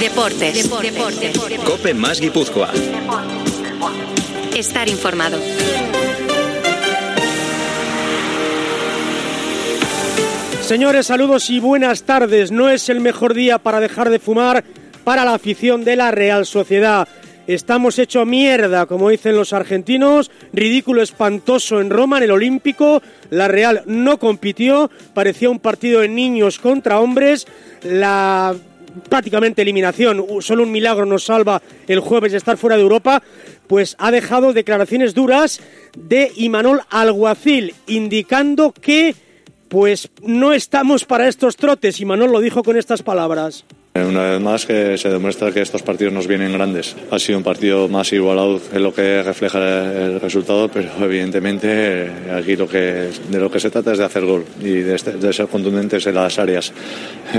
Deportes. Deportes. Cope más Guipúzcoa. Estar informado. Señores, saludos y buenas tardes. No es el mejor día para dejar de fumar para la afición de la Real Sociedad. Estamos hecho mierda, como dicen los argentinos. Ridículo espantoso en Roma, en el Olímpico. La Real no compitió. Parecía un partido de niños contra hombres. La prácticamente eliminación, solo un milagro nos salva el jueves de estar fuera de Europa, pues ha dejado declaraciones duras de Imanol Alguacil, indicando que pues no estamos para estos trotes. Imanol lo dijo con estas palabras. Una vez más que se demuestra que estos partidos nos vienen grandes. Ha sido un partido más igualado en lo que refleja el resultado, pero evidentemente aquí lo que, de lo que se trata es de hacer gol y de, este, ser contundentes en las áreas.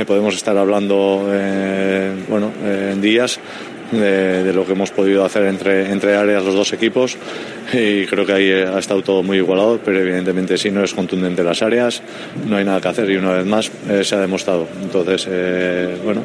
podemos estar hablando eh, bueno, en días de, lo que hemos podido hacer entre, entre áreas los dos equipos y creo que ahí ha estado todo muy igualado, pero evidentemente si no es contundente las áreas, no hay nada que hacer y una vez más eh, se ha demostrado. Entonces, eh, bueno,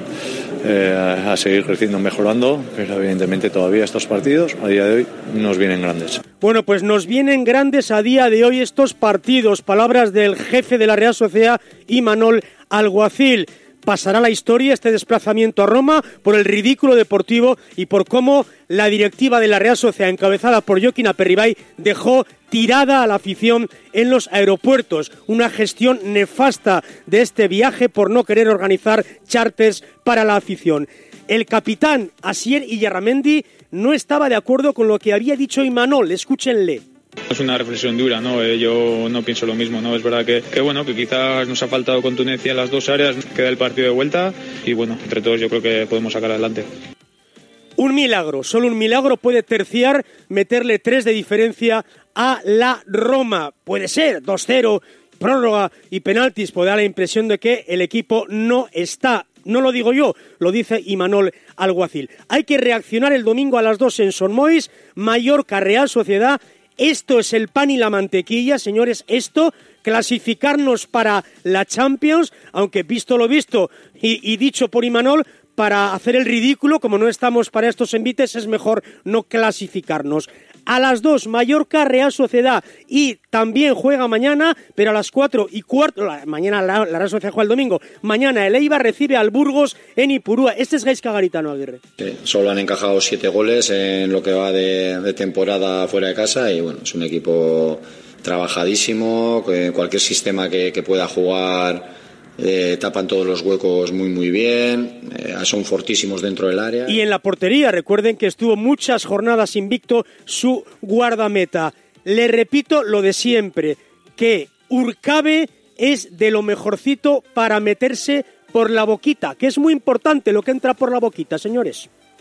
eh, a seguir creciendo, mejorando, pero evidentemente todavía estos partidos a día de hoy nos vienen grandes. Bueno, pues nos vienen grandes a día de hoy estos partidos. Palabras del jefe de la Real Sociedad, Imanol Alguacil pasará la historia este desplazamiento a Roma por el ridículo deportivo y por cómo la directiva de la Real Sociedad, encabezada por Joaquín Aperribay, dejó tirada a la afición en los aeropuertos. Una gestión nefasta de este viaje por no querer organizar charters para la afición. El capitán Asier Iyarramendi no estaba de acuerdo con lo que había dicho Imanol. Escúchenle. Es una reflexión dura, ¿no? Eh, yo no pienso lo mismo, ¿no? Es verdad que, que, bueno, que quizás nos ha faltado contundencia en las dos áreas, queda el partido de vuelta y bueno, entre todos yo creo que podemos sacar adelante. Un milagro, solo un milagro puede terciar, meterle tres de diferencia a la Roma. Puede ser 2-0, prórroga y penaltis, puede dar la impresión de que el equipo no está no lo digo yo, lo dice Imanol Alguacil. Hay que reaccionar el domingo a las dos en Son Mois, Mallorca Real Sociedad esto es el pan y la mantequilla, señores. Esto, clasificarnos para la Champions, aunque visto lo visto y, dicho por Imanol, para hacer el ridículo, como no estamos para estos envites, es mejor no clasificarnos. A las dos, Mallorca, Real Sociedad. Y también juega mañana, pero a las cuatro y cuarto, mañana la, Real Sociedad juega el domingo. Mañana el Eibar recibe al Burgos en Ipurúa. Este es Gaisca Garitano Aguirre. Sí, solo han encajado siete goles en lo que va de, de temporada fuera de casa y bueno, es un equipo trabajadísimo, cualquier sistema que, que pueda jugar eh, tapan todos los huecos muy muy bien, eh, son fortísimos dentro del área. Y en la portería, recuerden que estuvo muchas jornadas invicto su guardameta. Le repito lo de siempre, que Urcabe es de lo mejorcito para meterse por la boquita, que es muy importante lo que entra por la boquita, señores.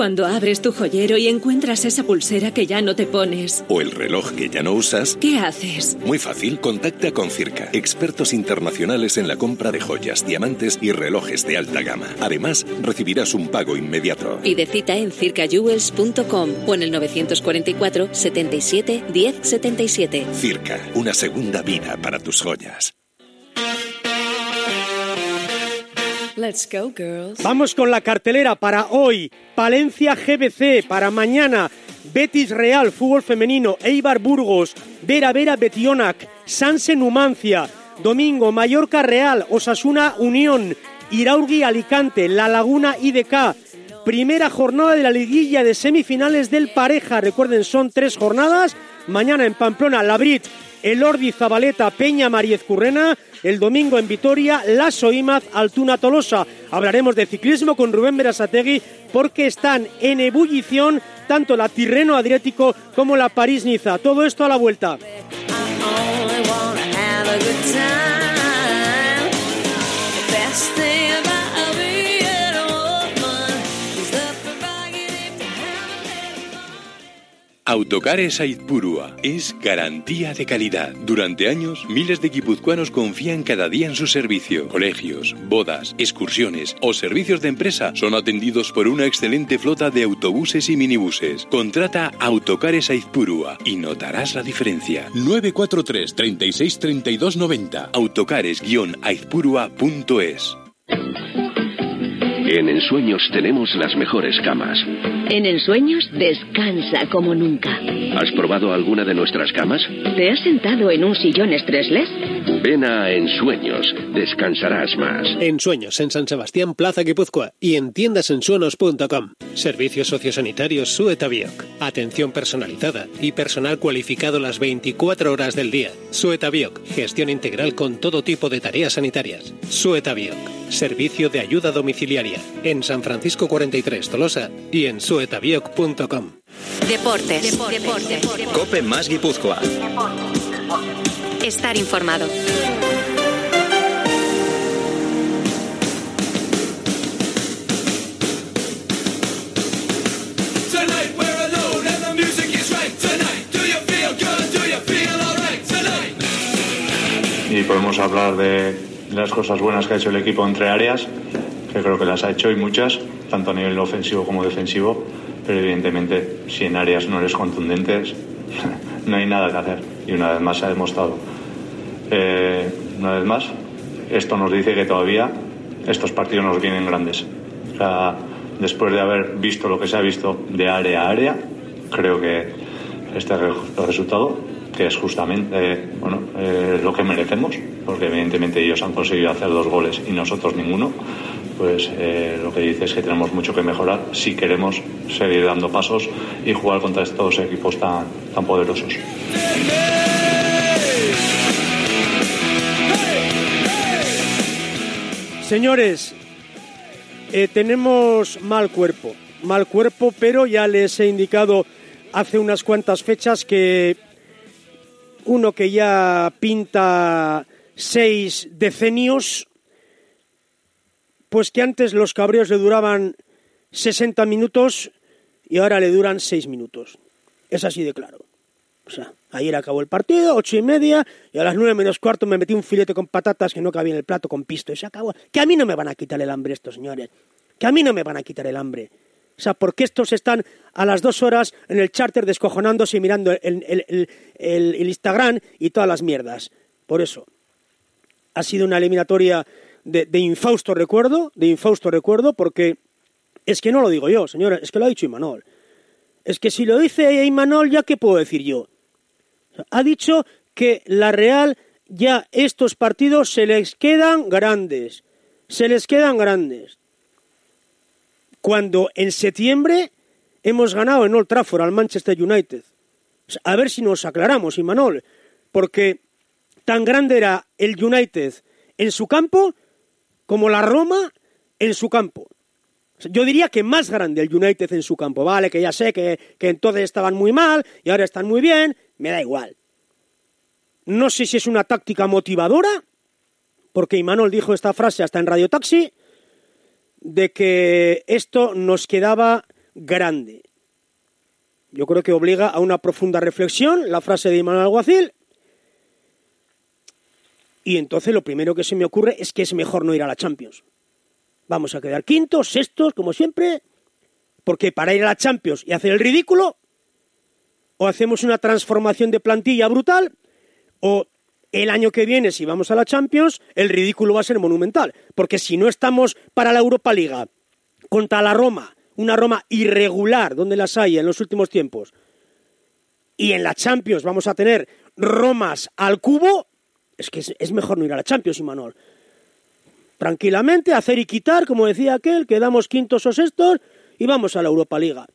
Cuando abres tu joyero y encuentras esa pulsera que ya no te pones. O el reloj que ya no usas. ¿Qué haces? Muy fácil, contacta con Circa, expertos internacionales en la compra de joyas, diamantes y relojes de alta gama. Además, recibirás un pago inmediato. Pide cita en circajewels.com o en el 944 77 10 77. Circa, una segunda vida para tus joyas. Let's go, girls. Vamos con la cartelera para hoy. Palencia GBC para mañana. Betis Real, fútbol femenino. Eibar Burgos. Vera Vera Betionac. Sanse Numancia. Domingo Mallorca Real. Osasuna Unión. Iraurgi Alicante. La Laguna IDK. primera jornada de la liguilla de semifinales del pareja. Recuerden, son tres jornadas. Mañana en Pamplona, Labrit, Elordi, Zabaleta, Peña, Mariez Currena. El domingo en Vitoria, Lasso Imaz, Altuna Tolosa. Hablaremos de ciclismo con Rubén Berasategui porque están en ebullición tanto la Tirreno Adriático como la París-Niza. Todo esto a la vuelta. Autocares Aizpurua es garantía de calidad. Durante años, miles de guipuzcoanos confían cada día en su servicio. Colegios, bodas, excursiones o servicios de empresa son atendidos por una excelente flota de autobuses y minibuses. Contrata Autocares Aizpurua y notarás la diferencia. 943 36 32 90 autocares-aizpurua.es en Ensueños tenemos las mejores camas. En Ensueños descansa como nunca. ¿Has probado alguna de nuestras camas? ¿Te has sentado en un sillón estresles? Ven a Ensueños, descansarás más. Ensueños en San Sebastián, Plaza Guipúzcoa y en tiendasensuenos.com. Servicios sociosanitarios Sueta Bioc. Atención personalizada y personal cualificado las 24 horas del día. Sueta Bioc, gestión integral con todo tipo de tareas sanitarias. Sueta Bioc, servicio de ayuda domiciliaria en San Francisco 43 Tolosa y en suetabioc.com. Deportes. Deportes. Cope más Guipúzcoa. Estar informado. Y podemos hablar de las cosas buenas que ha hecho el equipo entre áreas, creo que las ha hecho y muchas, tanto a nivel ofensivo como defensivo, pero evidentemente si en áreas no eres contundentes, no hay nada que hacer. Y una vez más se ha demostrado. Eh, una vez más, esto nos dice que todavía estos partidos nos vienen grandes. Después de haber visto lo que se ha visto de área a área, creo que este resultado, que es justamente eh, bueno, eh, lo que merecemos, porque evidentemente ellos han conseguido hacer dos goles y nosotros ninguno, pues eh, lo que dice es que tenemos mucho que mejorar si queremos seguir dando pasos y jugar contra estos equipos tan, tan poderosos. Señores, eh, tenemos mal cuerpo, mal cuerpo, pero ya les he indicado hace unas cuantas fechas que uno que ya pinta seis decenios, pues que antes los cabreos le duraban 60 minutos y ahora le duran 6 minutos. Es así de claro. O sea, ayer acabó el partido, ocho y media, y a las nueve menos cuarto me metí un filete con patatas que no cabía en el plato con pisto y se acabó. Que a mí no me van a quitar el hambre estos señores. Que a mí no me van a quitar el hambre. O sea, porque estos están a las dos horas en el charter descojonándose y mirando el, el Instagram y todas las mierdas. Por eso, ha sido una eliminatoria de, infausto recuerdo, de infausto recuerdo, porque es que no lo digo yo, señora, es que lo ha dicho Imanol. Es que si lo dice Imanol, ¿ya qué puedo decir yo? Ha dicho que la Real ya estos partidos se les quedan grandes, se les quedan grandes. Cuando en septiembre hemos ganado en Old Trafford al Manchester United. A ver si nos aclaramos, Imanol, porque tan grande era el United en su campo como la Roma en su campo. Yo diría que más grande el United en su campo. Vale, que ya sé que, entonces estaban muy mal y ahora están muy bien, me da igual. No sé si es una táctica motivadora, porque Imanol dijo esta frase hasta en Radio Taxi, de que esto nos quedaba grande. Yo creo que obliga a una profunda reflexión la frase de Imanol Alguacil y entonces lo primero que se me ocurre es que es mejor no ir a la Champions. Vamos a quedar quintos, sextos, como siempre, porque para ir a la Champions y hacer el ridículo, o hacemos una transformación de plantilla brutal, o el año que viene, si vamos a la Champions, el ridículo va a ser monumental. Porque si no estamos para la Europa Liga contra la Roma, una Roma irregular, donde las hay en los últimos tiempos, y en la Champions vamos a tener Romas al cubo, es que es, mejor no ir a la Champions, Imanol. Tranquilamente, hacer y quitar, como decía aquel, quedamos quintos o sextos y vamos a la Europa Liga.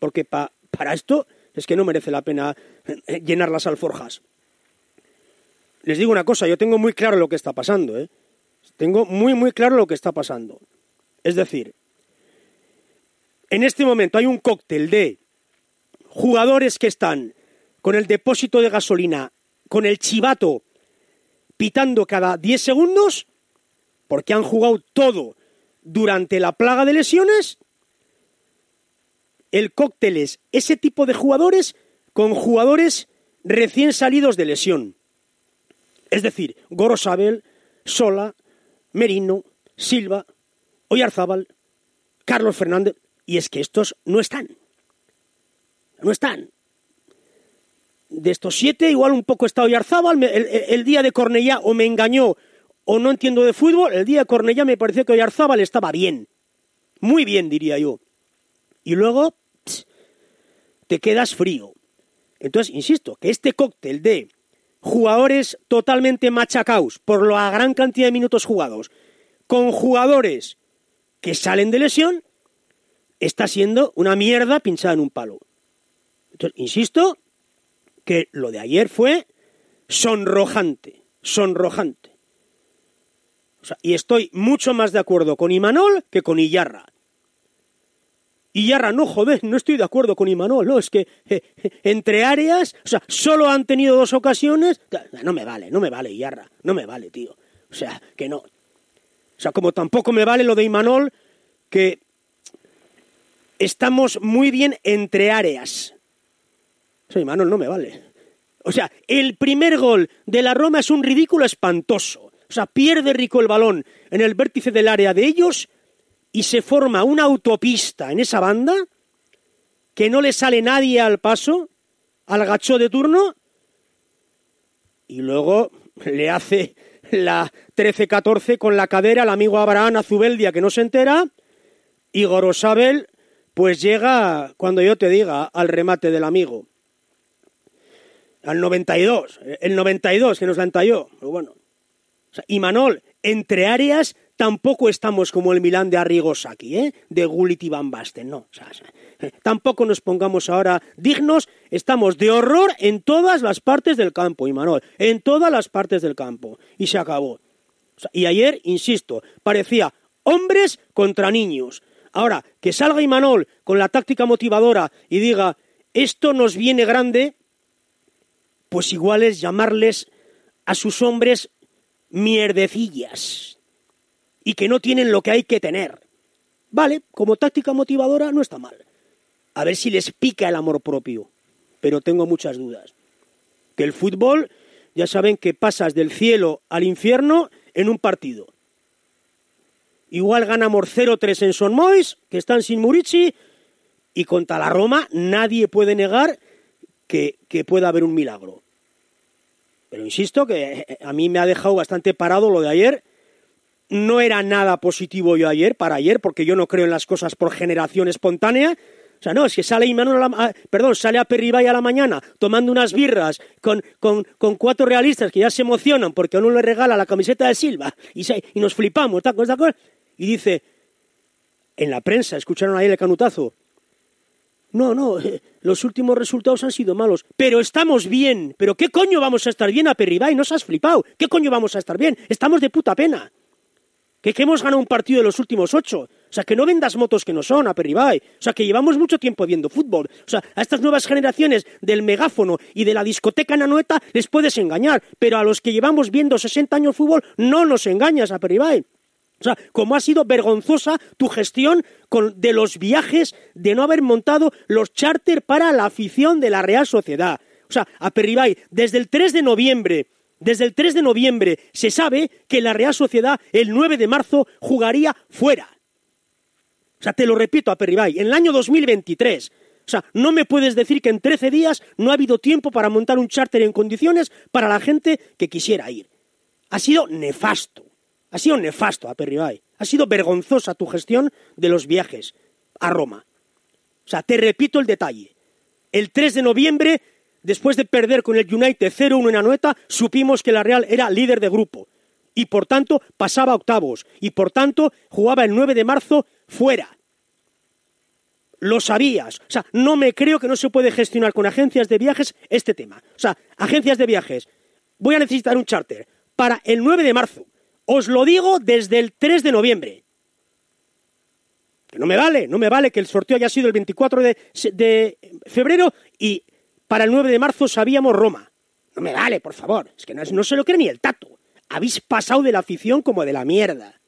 Porque para esto es que no merece la pena eh, llenar las alforjas. Les digo una cosa, yo tengo muy claro lo que está pasando, ¿eh? Tengo muy, muy claro lo que está pasando. Es decir, en este momento hay un cóctel de jugadores que están con el depósito de gasolina, con el chivato pitando cada 10 segundos, porque han jugado todo durante la plaga de lesiones. El cóctel es ese tipo de jugadores con jugadores recién salidos de lesión. Es decir, Gorosabel, Sola, Merino, Silva, Oyarzábal, Carlos Fernández. Y es que estos no están. No están. De estos siete, igual un poco está Oyarzábal. El, día de Cornellá o me engañó o no entiendo de fútbol. El día de Cornellá me pareció que Oyarzábal estaba bien. Muy bien, diría yo. Y luego te quedas frío. Entonces, insisto, que este cóctel de jugadores totalmente machacaos por la gran cantidad de minutos jugados, con jugadores que salen de lesión, está siendo una mierda pinchada en un palo. Entonces, insisto que lo de ayer fue sonrojante, sonrojante. y estoy mucho más de acuerdo con Imanol que con Iyarra. Iyarra, no, joder, no estoy de acuerdo con Imanol, no, es que entre áreas, o sea, solo han tenido dos ocasiones, no me vale, no me vale Iyarra, no me vale, tío. O sea, que no. O sea, como tampoco me vale lo de Imanol, que estamos muy bien entre áreas. Sea, Imanol no me vale. O sea, el primer gol de la Roma es un ridículo espantoso. O sea, pierde Rico el balón en el vértice del área de ellos y se forma una autopista en esa banda que no le sale nadie al paso, al gacho de turno, y luego le hace la 13-14 con la cadera al amigo Abraham Azubeldia que no se entera, y Gorosabel pues llega, cuando yo te diga, al remate del amigo. Al 92, el 92 que nos la entalló, pero bueno. y Manol, entre áreas tampoco estamos como el Milán de Arrigosaki, ¿eh? de Gullit y Van Basten, no. Tampoco nos pongamos ahora dignos, estamos de horror en todas las partes del campo, Imanol, en todas las partes del campo. Y se acabó. y ayer, insisto, parecía hombres contra niños. Ahora, que salga Imanol con la táctica motivadora y diga, esto nos viene grande, pues igual es llamarles a sus hombres mierdecillas y que no tienen lo que hay que tener. Vale, como táctica motivadora no está mal. A ver si les pica el amor propio. Pero tengo muchas dudas. Que el fútbol, ya saben que pasas del cielo al infierno en un partido. Igual ganamos 0-3 en Son Mois, que están sin Murici, y contra la Roma nadie puede negar que, pueda haber un milagro. Pero insisto que a mí me ha dejado bastante parado lo de ayer no era nada positivo yo ayer, para ayer, porque yo no creo en las cosas por generación espontánea. O sea, no, es que sale Imanol a perdón, sale a Perribay a la mañana tomando unas birras con, con, cuatro realistas que ya se emocionan porque uno le regala la camiseta de Silva y, y nos flipamos, ¿de acuerdo? Y dice, en la prensa, escucharon ahí el canutazo, no, no, los últimos resultados han sido malos, pero estamos bien. ¿Pero qué coño vamos a estar bien a Perribay? No has flipado. ¿Qué coño vamos a estar bien? Estamos de puta pena que, que hemos ganado un partido de los últimos ocho. O sea, que no vendas motos que no son a Perribay. O sea, que llevamos mucho tiempo viendo fútbol. O sea, a estas nuevas generaciones del megáfono y de la discoteca nanoeta les puedes engañar. Pero a los que llevamos viendo 60 años fútbol no nos engañas a Perribay. O sea, como ha sido vergonzosa tu gestión de los viajes, de no haber montado los charter para la afición de la Real Sociedad. O sea, a Perribay, desde el 3 de noviembre desde el 3 de noviembre se sabe que la Real Sociedad el 9 de marzo jugaría fuera. O sea, te lo repito a Perribay, en el año 2023. O sea, no me puedes decir que en 13 días no ha habido tiempo para montar un charter en condiciones para la gente que quisiera ir. Ha sido nefasto. Ha sido nefasto a Perribay. Ha sido vergonzosa tu gestión de los viajes a Roma. O sea, te repito el detalle. El 3 de noviembre después de perder con el United 0-1 en Anoeta, supimos que la Real era líder de grupo y por tanto pasaba octavos y por tanto jugaba el 9 de marzo fuera. lo sabías. O sea, no me creo que no se puede gestionar con agencias de viajes este tema. O sea, agencias de viajes, voy a necesitar un charter para el 9 de marzo. Os lo digo desde el 3 de noviembre. Que no me vale, no me vale que el sorteo haya sido el 24 de, febrero y para el 9 de marzo sabíamos Roma. No me vale, por favor. Es que no, no se lo cree ni el tato. Habéis pasado de la afición como de la mierda.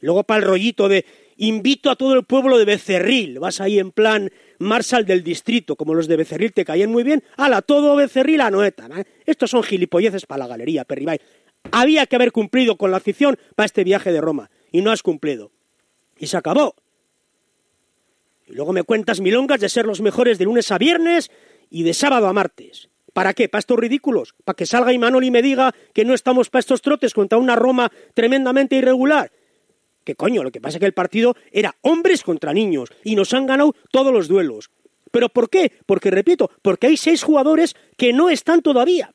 Luego para el rollito de invito a todo el pueblo de Becerril. Vas ahí en plan Marsal del distrito, como los de Becerril te caían muy bien. ¡Hala, todo Becerril a Noeta! Estos son gilipolleces para la galería, Perribay. Había que haber cumplido con la afición para este viaje de Roma, y no has cumplido. Y se acabó. Y luego me cuentas milongas de ser los mejores de lunes a viernes y de sábado a martes. ¿Para qué? ¿Para estos ridículos? ¿Para que salga Imanol y me diga que no estamos para estos trotes contra una Roma tremendamente irregular? Que coño, lo que pasa es que el partido era hombres contra niños y nos han ganado todos los duelos. ¿Pero por qué? Porque, repito, porque hay seis jugadores que no están todavía.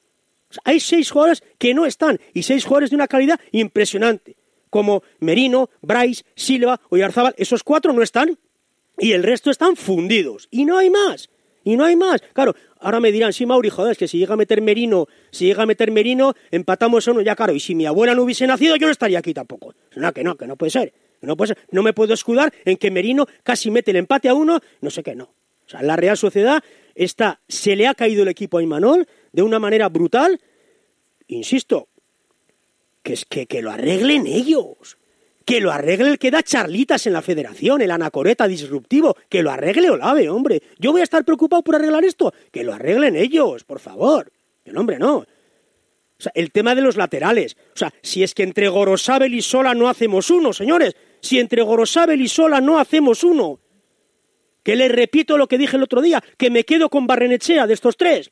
Hay seis jugadores que no están y seis jugadores de una calidad impresionante. Como Merino, Bryce, Silva, Oyarzábal, esos cuatro no están y el resto están fundidos. Y no hay más. Y no hay más. Claro, ahora me dirán, sí, Mauri, joder, es que si llega a meter Merino, si llega a meter Merino, empatamos a uno, ya claro, y si mi abuela no hubiese nacido, yo no estaría aquí tampoco. No, que no, que no puede ser. No, puede ser. no me puedo escudar en que Merino casi mete el empate a uno, no sé qué, no. O sea, la Real Sociedad está, se le ha caído el equipo a Imanol de una manera brutal, insisto, que es que, que lo arreglen ellos que lo arregle el que da charlitas en la federación, el anacoreta disruptivo, que lo arregle Olave, hombre. Yo voy a estar preocupado por arreglar esto, que lo arreglen ellos, por favor. El hombre no. O sea, el tema de los laterales. O sea, si es que entre Gorosabel y Sola no hacemos uno, señores. Si entre Gorosabel y Sola no hacemos uno. Que le repito lo que dije el otro día, que me quedo con Barrenechea de estos tres.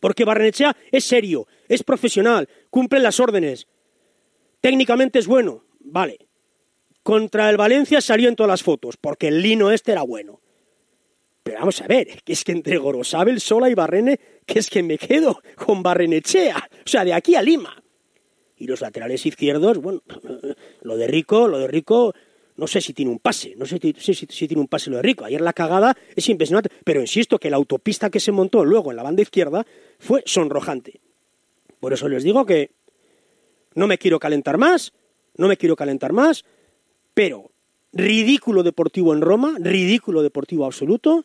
Porque Barrenechea es serio, es profesional, cumple las órdenes. Técnicamente es bueno, Vale. Contra el Valencia salió en todas las fotos, porque el lino este era bueno. Pero vamos a ver, que es que entre Gorosabel, Sola y Barrene, que es que me quedo con Barrenechea, o sea, de aquí a Lima. Y los laterales izquierdos, bueno, lo de Rico, lo de Rico, no sé si tiene un pase, no sé si, tiene un pase lo de Rico. Ayer la cagada es impresionante, pero insisto que la autopista que se montó luego en la banda izquierda fue sonrojante. Por eso les digo que no me quiero calentar más, no me quiero calentar más, pero ridículo deportivo en Roma, ridículo deportivo absoluto,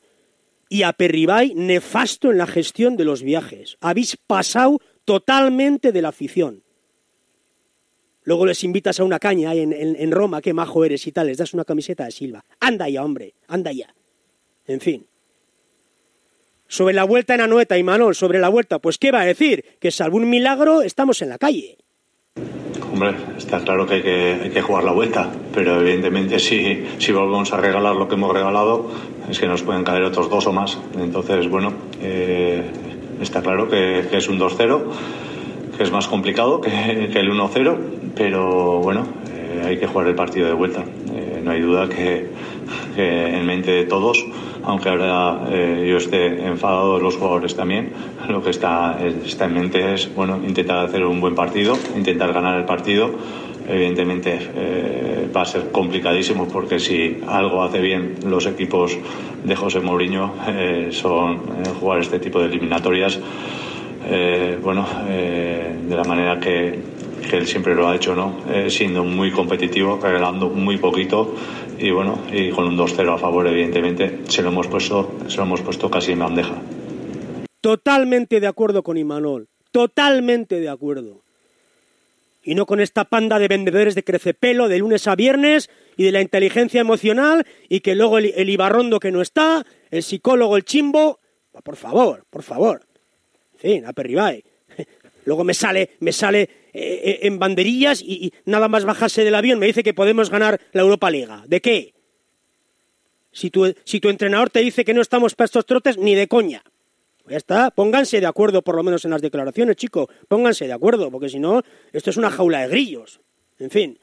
y a Perribay nefasto en la gestión de los viajes. Habéis pasado totalmente de la afición. Luego les invitas a una caña en, en, Roma, qué majo eres y tal, les das una camiseta de Silva. Anda ya, hombre, anda ya. En fin. Sobre la vuelta en Anoeta y Manol, sobre la vuelta, pues ¿qué va a decir? Que salvo un milagro estamos en la calle. Hombre, está claro que hay que, jugar la vuelta, pero evidentemente si, si, volvemos a regalar lo que hemos regalado, es que nos pueden caer otros dos o más. Entonces, bueno, eh, está claro que, es un 2-0, que es más complicado que, el 1-0, pero bueno, eh, hay que jugar el partido de vuelta. Eh, no hay duda que, en mente de todos aunque ahora eh, yo esté enfadado los jugadores también, lo que está, está en mente es bueno, intentar hacer un buen partido, intentar ganar el partido. Evidentemente eh, va a ser complicadísimo porque si algo hace bien los equipos de José Mourinho eh, son jugar este tipo de eliminatorias. bueno, de la manera que, que él siempre lo ha hecho, ¿no? siendo muy competitivo, regalando muy poquito y bueno, y con un 2-0 a favor, evidentemente, se lo hemos puesto, se lo hemos puesto casi en bandeja. Totalmente de acuerdo con Imanol, totalmente de acuerdo. Y no con esta panda de vendedores de crecepelo de lunes a viernes y de la inteligencia emocional y que luego el, Ibarrondo que no está, el psicólogo, el chimbo. Por favor, por favor. En fin, a Perribay. Luego me sale, me sale eh, eh, en banderillas y, nada más bajarse del avión me dice que podemos ganar la Europa Liga. ¿De qué? Si tu, si tu entrenador te dice que no estamos para estos trotes, ni de coña. Ya está, pónganse de acuerdo por lo menos en las declaraciones, chico. Pónganse de acuerdo, porque si no, esto es una jaula de grillos. En fin.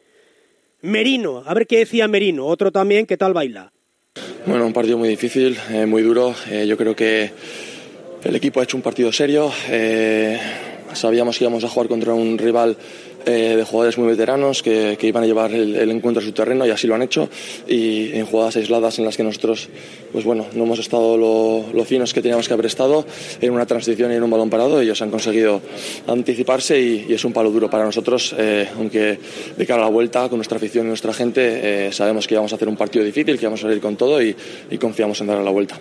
Merino, a ver qué decía Merino, otro también, ¿qué tal baila? Bueno, un partido muy difícil, eh, muy duro. yo creo que el equipo ha hecho un partido serio. Sabíamos que íbamos a jugar contra un rival eh, de jugadores muy veteranos que, iban a llevar el, encuentro a su terreno y así lo han hecho. Y en jugadas aisladas en las que nosotros, pues bueno, no hemos estado lo, finos que teníamos que haber estado en una transición y en un balón parado. Ellos han conseguido anticiparse y, es un palo duro para nosotros, eh, aunque de cara a la vuelta, con nuestra afición y nuestra gente, eh, sabemos que vamos a hacer un partido difícil, que vamos a salir con todo y, y confiamos en dar a la vuelta.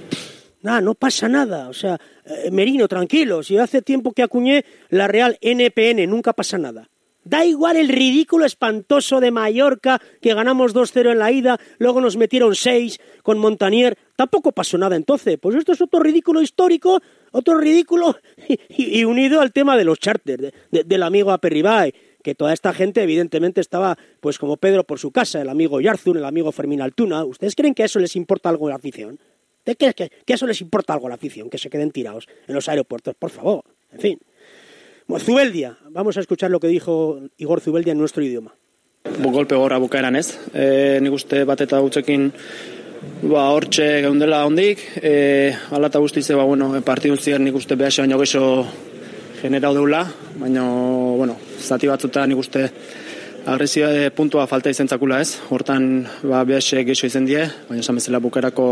Nah, no pasa nada. O sea, eh, Merino, tranquilo. Si hace tiempo que acuñé la Real NPN, nunca pasa nada. Da igual el ridículo espantoso de Mallorca, que ganamos 2-0 en la ida, luego nos metieron 6 con Montanier. Tampoco pasó nada entonces. Pues esto es otro ridículo histórico, otro ridículo y, unido al tema de los charters, de, del amigo Aperribay que toda esta gente evidentemente estaba pues como Pedro por su casa, el amigo Yarzun, el amigo Fermín Altuna. ¿Ustedes creen que a eso les importa algo la afición? ¿De qué, que, que eso les importa algo a la afición? Que se queden tirados en los aeropuertos, por favor. En fin. Zubeldia, vamos a escuchar lo que dijo Igor Zubeldia en nuestro idioma. Bu golpe gorra bukaeran ez. E, nik uste bat eta gutxekin ba, hortxe geundela ondik. E, ala eta guztize, ba, bueno, partidun ziren nik uste behase baino geso generau deula, baina, bueno, zati batzuta nik uste agresioa de puntua falta izan zakula ez. Hortan, ba, behase geso izan die, baina esan bezala bukerako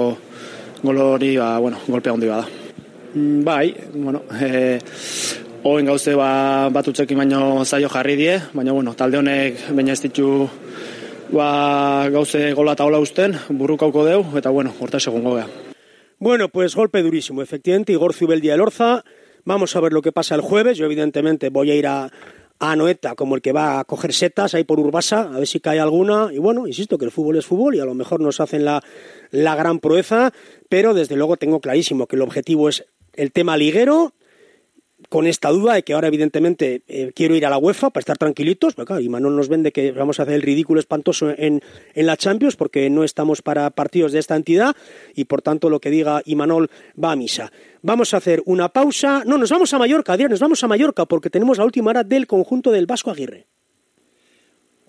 gol hori, ba, bueno, golpea hondi bada. Mm, bai, bueno, e, Oen gauze ba, bat utzekin baino zaio jarri die, baina bueno, talde honek baina ez ditu ba, gauze gola eta hola usten, burrukauko deu, eta bueno, horta segungo gea. Bueno, pues golpe durísimo, efectivamente, Igor Zubeldia el Orza, vamos a ver lo que pasa el jueves, yo evidentemente voy a ir a, a Noeta como el que va a coger setas ahí por Urbasa, a ver si cae alguna, y bueno, insisto que el fútbol es fútbol y a lo mejor nos hacen la, la gran proeza, pero desde luego tengo clarísimo que el objetivo es el tema liguero, con esta duda de que ahora evidentemente eh, quiero ir a la UEFA para estar tranquilitos, porque claro, y Manuel nos vende que vamos a hacer el ridículo espantoso en, en la Champions porque no estamos para partidos de esta entidad y por tanto lo que diga Imanol va a misa. Vamos a hacer una pausa, no, nos vamos a Mallorca, Adrián, nos vamos a Mallorca porque tenemos la última hora del conjunto del Vasco Aguirre.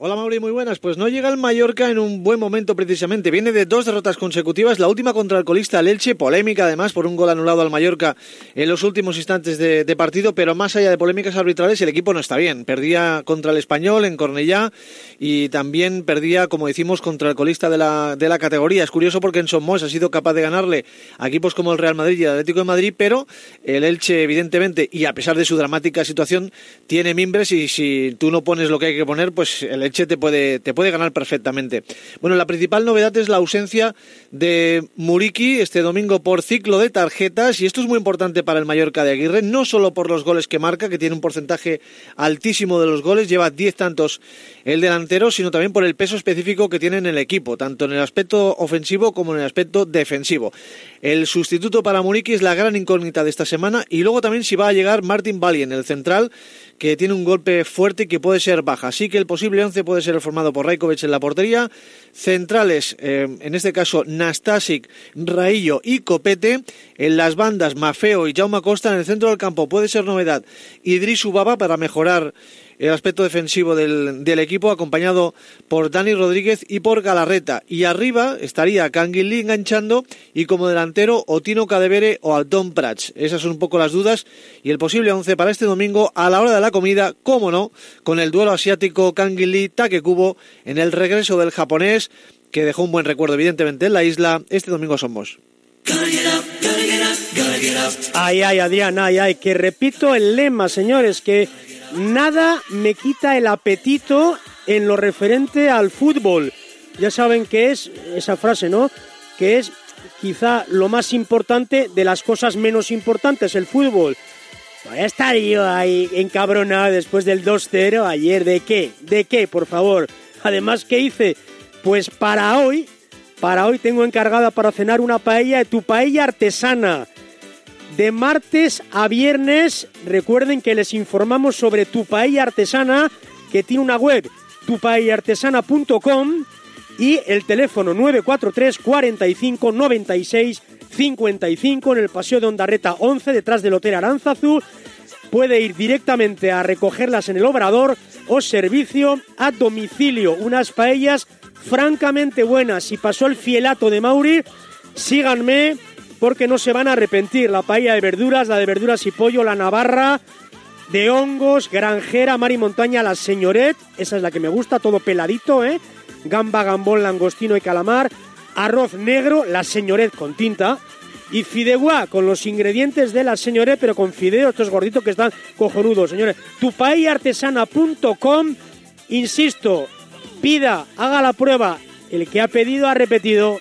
Hola Mauri, muy buenas. Pues no llega el Mallorca en un buen momento precisamente. Viene de dos derrotas consecutivas, la última contra el colista el Elche, polémica además por un gol anulado al Mallorca en los últimos instantes de, de, partido, pero más allá de polémicas arbitrales el equipo no está bien. Perdía contra el Español en Cornellá y también perdía, como decimos, contra el colista de la, de la categoría. Es curioso porque en Somos ha sido capaz de ganarle a equipos como el Real Madrid y el Atlético de Madrid, pero el Elche evidentemente, y a pesar de su dramática situación, tiene mimbres y si tú no pones lo que hay que poner, pues el Elche te puede, te puede ganar perfectamente. Bueno, la principal novedad es la ausencia de Muriki este domingo por ciclo de tarjetas y esto es muy importante para el Mallorca de Aguirre, no solo por los goles que marca, que tiene un porcentaje altísimo de los goles, lleva 10 tantos el delantero, sino también por el peso específico que tiene en el equipo, tanto en el aspecto ofensivo como en el aspecto defensivo. El sustituto para Muriki es la gran incógnita de esta semana y luego también si va a llegar Martin Bali en el central que tiene un golpe fuerte y que puede ser baja. Así que el posible 11 puede ser formado por Rajkovic en la portería, centrales, eh, en este caso Nastasic, Raillo y Copete, en las bandas Mafeo y Jaume Costa, en el centro del campo. Puede ser novedad. Idris Ubaba para mejorar el aspecto defensivo del, equipo, acompañado por Dani Rodríguez y por Galarreta. Y arriba estaría Canguilí enganchando y como delantero Otino Cadevere o Aldon Prats. Esas son un poco las dudas y el posible 11 para este domingo a la hora de la comida, cómo no, con el duelo asiático Canguilí Takekubo en el regreso del japonés que dejó un buen recuerdo evidentemente en la isla. Este domingo somos. Ay, ay, Adrián, ay, ay, que repito el lema, señores, que nada me quita el apetito en lo referente al fútbol. Ya saben que es esa frase, ¿no? Que es quizá lo más importante de las cosas menos importantes, el fútbol. Voy a estar yo ahí encabronado después del 2-0 ayer. ¿De qué? ¿De qué, por favor? Además, ¿qué hice? Pues para hoy, para hoy tengo encargada para cenar una paella de tu paella artesana de martes a viernes. Recuerden que les informamos sobre tu paella artesana, que tiene una web, tupaellartesana.com y el teléfono 943 45 96 55 en el Paseo de Ondarreta 11, detrás del Hotel Aranzazu. Puede ir directamente a recogerlas en el obrador o servicio a domicilio. Unas paellas francamente buenas. Si pasó el fielato de Mauri, síganme porque no se van a arrepentir. La paella de verduras, la de verduras y pollo, la navarra, de hongos, granjera, mar y montaña, la señoret, esa es la que me gusta, todo peladito, ¿eh? Gamba, gambón, langostino y calamar, arroz negro, la señoret con tinta, y fideuá con los ingredientes de la señoret, pero con fideos, estos gorditos que están cojonudos, señores. Tupaiartesana.com, insisto, pida, haga la prueba, el que ha pedido ha repetido.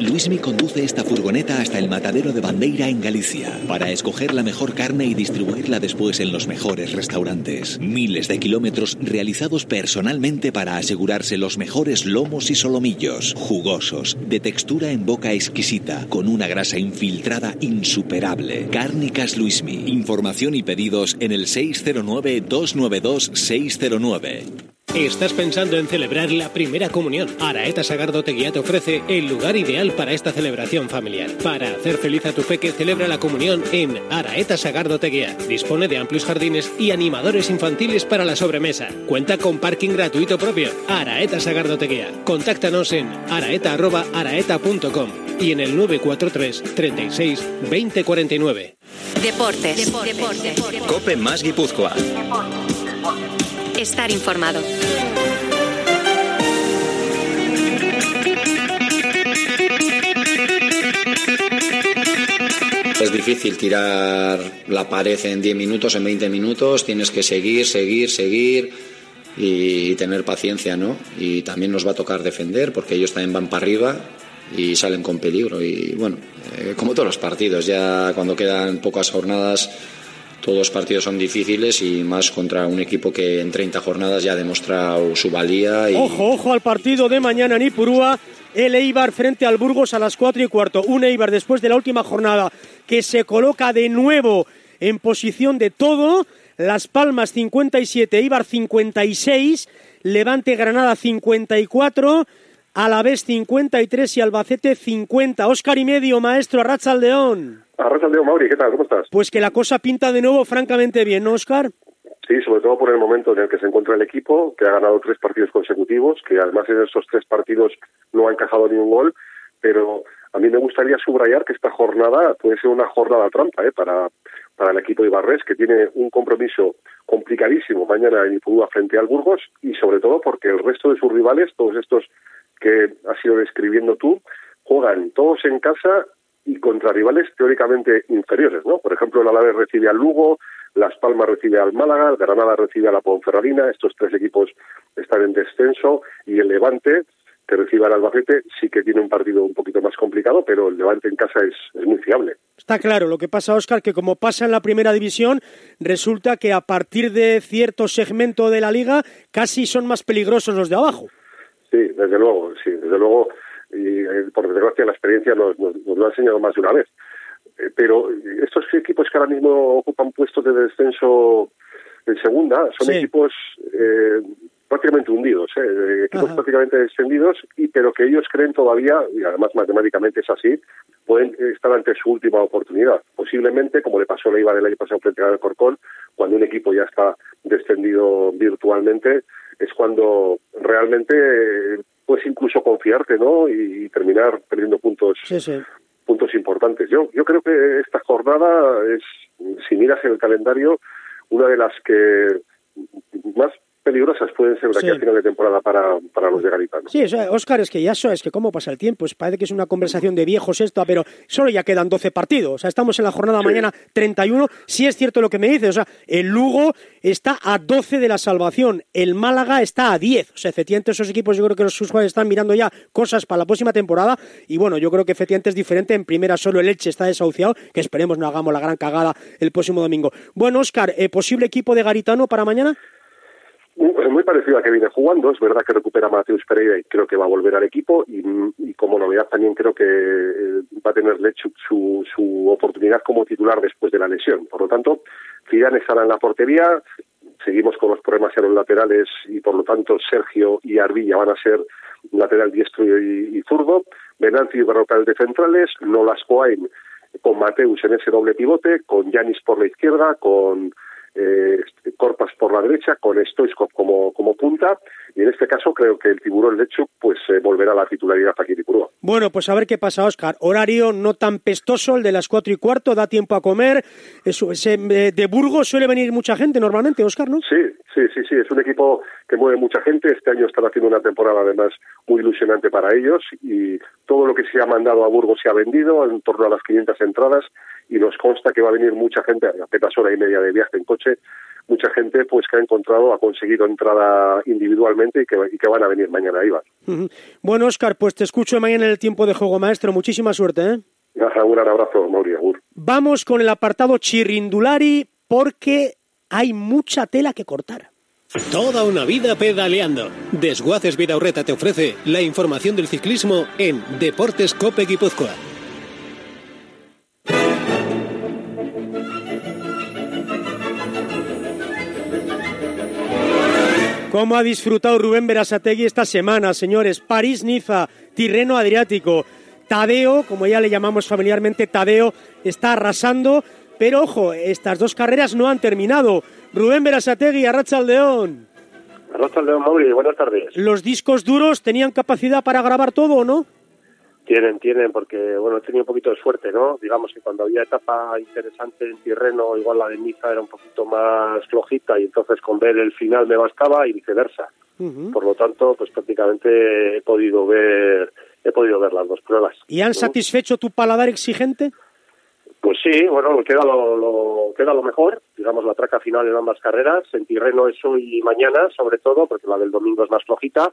Luismi conduce esta furgoneta hasta el matadero de Bandeira en Galicia para escoger la mejor carne y distribuirla después en los mejores restaurantes. Miles de kilómetros realizados personalmente para asegurarse los mejores lomos y solomillos, jugosos, de textura en boca exquisita, con una grasa infiltrada insuperable. Cárnicas Luismi. Información y pedidos en el 609-292-609. ¿Estás pensando en celebrar la primera comunión? Araeta Sagardo Teguía te ofrece el lugar ideal para esta celebración familiar. Para hacer feliz a tu peque, celebra la comunión en Araeta Sagardo Teguía. Dispone de amplios jardines y animadores infantiles para la sobremesa. Cuenta con parking gratuito propio. Araeta Sagardo Teguía. Contáctanos en araeta.araeta.com y en el 943 36 2049. Deportes. Deportes. Cope más Guipúzcoa. Estar informado. Es difícil tirar la pared en 10 minutos, en 20 minutos. Tienes que seguir, seguir, seguir y tener paciencia, ¿no? Y también nos va a tocar defender porque ellos también van para arriba y salen con peligro. Y bueno, eh, como todos los partidos, ya cuando quedan pocas jornadas todos los partidos son difíciles y más contra un equipo que en 30 jornadas ya ha demostrado su valía. Y... Ojo, ojo al partido de mañana en Ipurúa. El Eibar frente al Burgos a las 4 y cuarto. Un Eibar después de la última jornada que se coloca de nuevo en posición de todo. Las Palmas 57, Eibar 56, Levante Granada 54, Alavés 53 y Albacete 50. Óscar y medio, maestro Arrachaldeón. Arrachaldeón, Mauri, ¿qué tal? ¿Cómo estás? Pues que la cosa pinta de nuevo francamente bien, ¿no, Óscar? Sí, sobre todo por el momento en el que se encuentra el equipo, que ha ganado tres partidos consecutivos, que además en esos tres partidos no ha encajado ni un gol, pero a mí me gustaría subrayar que esta jornada puede ser una jornada trampa ¿eh? para, para el equipo de Ibarres, que tiene un compromiso complicadísimo mañana en Ipurúa frente al Burgos, y sobre todo porque el resto de sus rivales, todos estos que has ido describiendo tú, juegan todos en casa y contra rivales teóricamente inferiores, ¿no? Por ejemplo, el Alavés recibe al Lugo, Las Palmas recibe al Málaga, Granada recibe a la Ponferradina, estos tres equipos están en descenso y el Levante que recibe al Albacete sí que tiene un partido un poquito más complicado, pero el Levante en casa es, es muy fiable. Está claro, lo que pasa, Óscar, que como pasa en la primera división, resulta que a partir de cierto segmento de la liga casi son más peligrosos los de abajo. Sí, desde luego, sí, desde luego, y eh, por desgracia la experiencia nos, nos, nos, lo ha enseñado más de una vez. Eh, pero estos equipos que ahora mismo ocupan puestos de descenso en segunda son sí. equipos eh, prácticamente hundidos, ¿eh? equipos Ajá. prácticamente descendidos, y pero que ellos creen todavía, y además matemáticamente es así, pueden estar ante su última oportunidad. Posiblemente, como le pasó a Leiva del año pasado frente al Corcón, cuando un equipo ya está descendido virtualmente, es cuando realmente puedes incluso confiarte, ¿no? Y, terminar perdiendo puntos sí, sí. puntos importantes. Yo yo creo que esta jornada es, si miras el calendario, una de las que más peligrosas pueden ser de aquí sí. final de temporada para, para los de Garitano. Sí, o sea, Oscar, es que ya eso, es que cómo pasa el tiempo, es, parece que es una conversación de viejos esta, pero solo ya quedan 12 partidos, o sea, estamos en la jornada sí. mañana 31, sí es cierto lo que me dice, o sea, el Lugo está a 12 de la salvación, el Málaga está a 10, o sea, efectivamente esos equipos yo creo que los jugadores están mirando ya cosas para la próxima temporada, y bueno, yo creo que efectivamente es diferente, en primera solo el Elche está desahuciado, que esperemos no hagamos la gran cagada el próximo domingo. Bueno, Oscar, ¿eh, ¿posible equipo de Garitano para mañana? Muy parecido a que viene jugando. Es verdad que recupera a Mateus Pereira y creo que va a volver al equipo. Y, como novedad también creo que eh, va a tener su, su, su, oportunidad como titular después de la lesión. Por lo tanto, Zidane estará en la portería. seguimos con los problemas en los laterales y por lo tanto Sergio y Arbilla van a ser lateral diestro y, y zurdo, Benanti y Berrocal de centrales, Nolas Coain con Mateus en ese doble pivote, con Yanis por la izquierda, con eh, Corpas por la derecha, con Stoichkov como, como punta, y en este caso creo que el tiburón lecho pues eh, volverá a la titularidad aquí de Purúa. Bueno, pues a ver qué pasa, Oscar. Horario no tan pestoso, el de las cuatro y cuarto, da tiempo a comer. Eso, ese, eh, de Burgos suele venir mucha gente normalmente, Oscar, ¿no? Sí, sí, sí, sí, es un equipo que mueve mucha gente. Este año están haciendo una temporada además muy ilusionante para ellos y todo lo que se ha mandado a Burgos se ha vendido, en torno a las 500 entradas y nos consta que va a venir mucha gente, apenas hora y media de viaje en coche, mucha gente pues que ha encontrado, ha conseguido entrada individualmente y que, y que van a venir mañana, Iván. Bueno, Oscar, pues te escucho mañana en el tiempo de juego, maestro. Muchísima suerte, ¿eh? Un gran abrazo, Mauri. Vamos con el apartado Chirrindulari porque hay mucha tela que cortar. Toda una vida pedaleando. Desguaces Vidaurreta te ofrece la información del ciclismo en Deportes Cope Guipúzcoa. ¿Cómo ha disfrutado Rubén Berasategui esta semana, señores? París-Niza, Tirreno Adriático. Tadeo, como ya le llamamos familiarmente, Tadeo está arrasando, pero ojo, estas dos carreras no han terminado. Rubén Berasategui, Arracha Aldeón. Arracha Aldeón, Mauri, buenas tardes. ¿Los discos duros tenían capacidad para grabar todo o no? Tienen, tienen, porque bueno, he tenido un poquito de suerte, ¿no? Digamos que cuando había etapa interesante en Tirreno, igual la de Niza era un poquito más flojita y entonces con ver el final me bastaba y viceversa. Por lo tanto, pues prácticamente he podido ver, he podido ver las dos pruebas. ¿Y han satisfecho tu paladar exigente? Pues sí, bueno, queda lo, lo, queda lo mejor, digamos la traca final en ambas carreras. En Tirreno es hoy y mañana, sobre todo, porque la del domingo es más flojita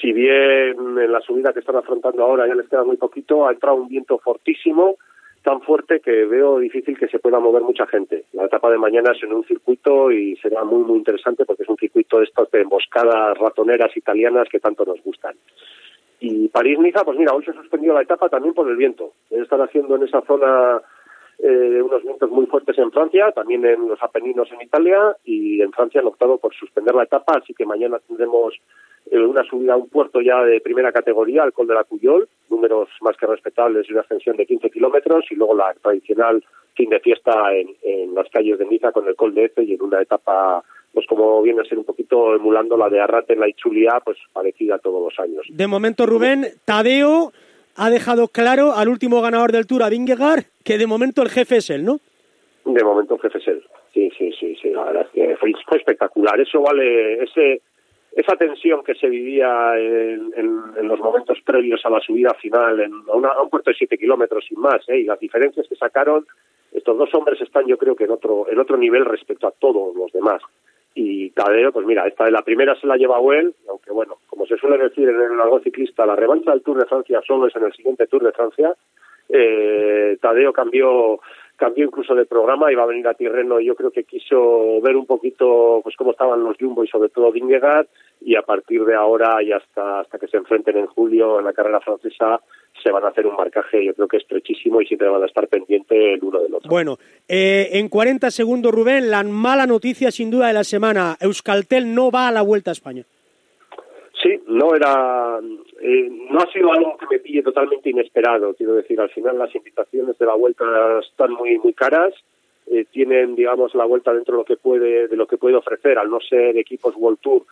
si bien en la subida que están afrontando ahora ya les queda muy poquito, ha entrado un viento fortísimo, tan fuerte que veo difícil que se pueda mover mucha gente. La etapa de mañana es en un circuito y será muy, muy interesante porque es un circuito de estas de emboscadas ratoneras italianas que tanto nos gustan. Y París-Niza, pues mira, hoy se suspendió la etapa también por el viento. Están haciendo en esa zona eh, unos vientos muy fuertes en Francia, también en los Apeninos en Italia y en Francia han optado por suspender la etapa, así que mañana tendremos eh, una subida a un puerto ya de primera categoría, al Col de la Cuyol, números más que respetables y una ascensión de 15 kilómetros, y luego la tradicional fin de fiesta en, en las calles de Niza con el Col de Efe y en una etapa pues como viene a ser un poquito emulando la de Arrate en la Ichulia, pues parecida todos los años. De momento, Rubén, Tadeo ha dejado claro al último ganador del Tour, a Vingegaard, que de momento el jefe es él, ¿no? De momento el jefe es él. Sí, sí, sí, sí. La verdad es que fue, fue espectacular. Eso vale, ese esa tensión que se vivía en, en, los momentos previos a la subida final, en, a, una, un puerto de siete kilómetros sin más, ¿eh? y las diferencias que sacaron, estos dos hombres están yo creo que en otro, en otro nivel respecto a todos los demás. Y Tadeo, pues mira, esta de la primera se la lleva él, aunque bueno, como se suele decir en el largo ciclista, la revancha del Tour de Francia solo es en el siguiente Tour de Francia. Eh, Tadeo cambió cambió incluso de programa, iba a venir a Tirreno y yo creo que quiso ver un poquito pues cómo estaban los Jumbo y sobre todo Vingegaard y a partir de ahora y hasta, hasta que se enfrenten en julio en la carrera francesa se van a hacer un marcaje yo creo que estrechísimo y siempre van a estar pendientes el uno del otro. Bueno, eh, en 40 segundos Rubén, la mala noticia sin duda de la semana, Euskaltel no va a la Vuelta a España. Sí, no era, eh, no ha sido algo que me pille totalmente inesperado. Quiero decir, al final las invitaciones de la vuelta están muy muy caras. Eh, tienen, digamos, la vuelta dentro de lo que puede de lo que puede ofrecer, al no ser equipos World Tour,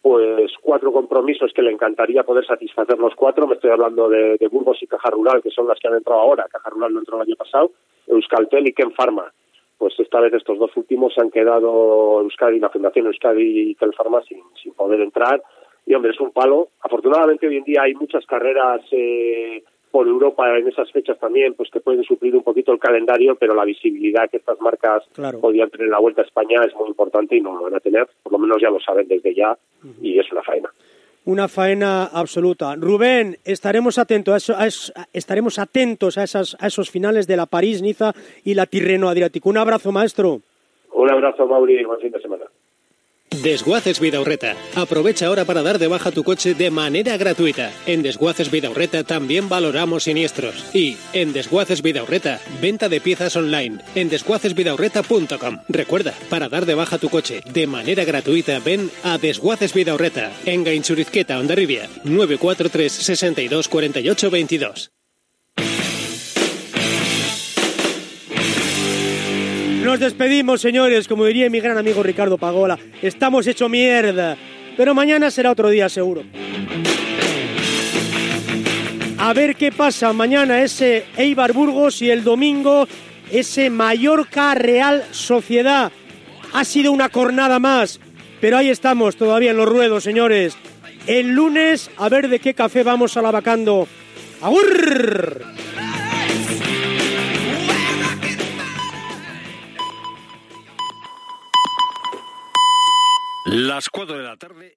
pues cuatro compromisos que le encantaría poder satisfacer los cuatro. Me estoy hablando de, Burgos y Caja Rural, que son las que han entrado ahora. Caja Rural no entró el año pasado. Euskaltel y Ken Pharma. Pues esta vez estos dos últimos se han quedado Euskadi, la Fundación Euskadi y Ken Pharma sin, sin poder entrar y hombre, es un palo. Afortunadamente hoy en día hay muchas carreras eh, por Europa en esas fechas también, pues que pueden suplir un poquito el calendario, pero la visibilidad que estas marcas claro. podían tener en la Vuelta a España es muy importante y no lo van a tener, por lo menos ya lo saben desde ya, uh -huh. y es una faena. Una faena absoluta. Rubén, estaremos atentos a, eso, a eso, estaremos atentos a, esas, a esos finales de la París-Niza y la Tirreno-Adriático. Un abrazo, maestro. Un abrazo, Mauri, y buen fin de semana. Desguaces Vidaurreta. Aprovecha ahora para dar de baja tu coche de manera gratuita. En Desguaces Vidaurreta también valoramos siniestros. Y en Desguaces Vidaurreta, venta de piezas online en desguacesvidaurreta.com. Recuerda, para dar de baja tu coche de manera gratuita, ven a Desguaces Vidaurreta en Gainchurizqueta, Ondarribia, 943 62 48 22. Nos despedimos, señores, como diría mi gran amigo Ricardo Pagola. Estamos hecho mierda. Pero mañana será otro día, seguro. A ver qué pasa mañana ese Eibar Burgos y el domingo ese Mallorca Real Sociedad. Ha sido una cornada más, pero ahí estamos todavía en los ruedos, señores. El lunes a ver de qué café vamos a la vacando. ¡Agur! Las 4 de la tarde.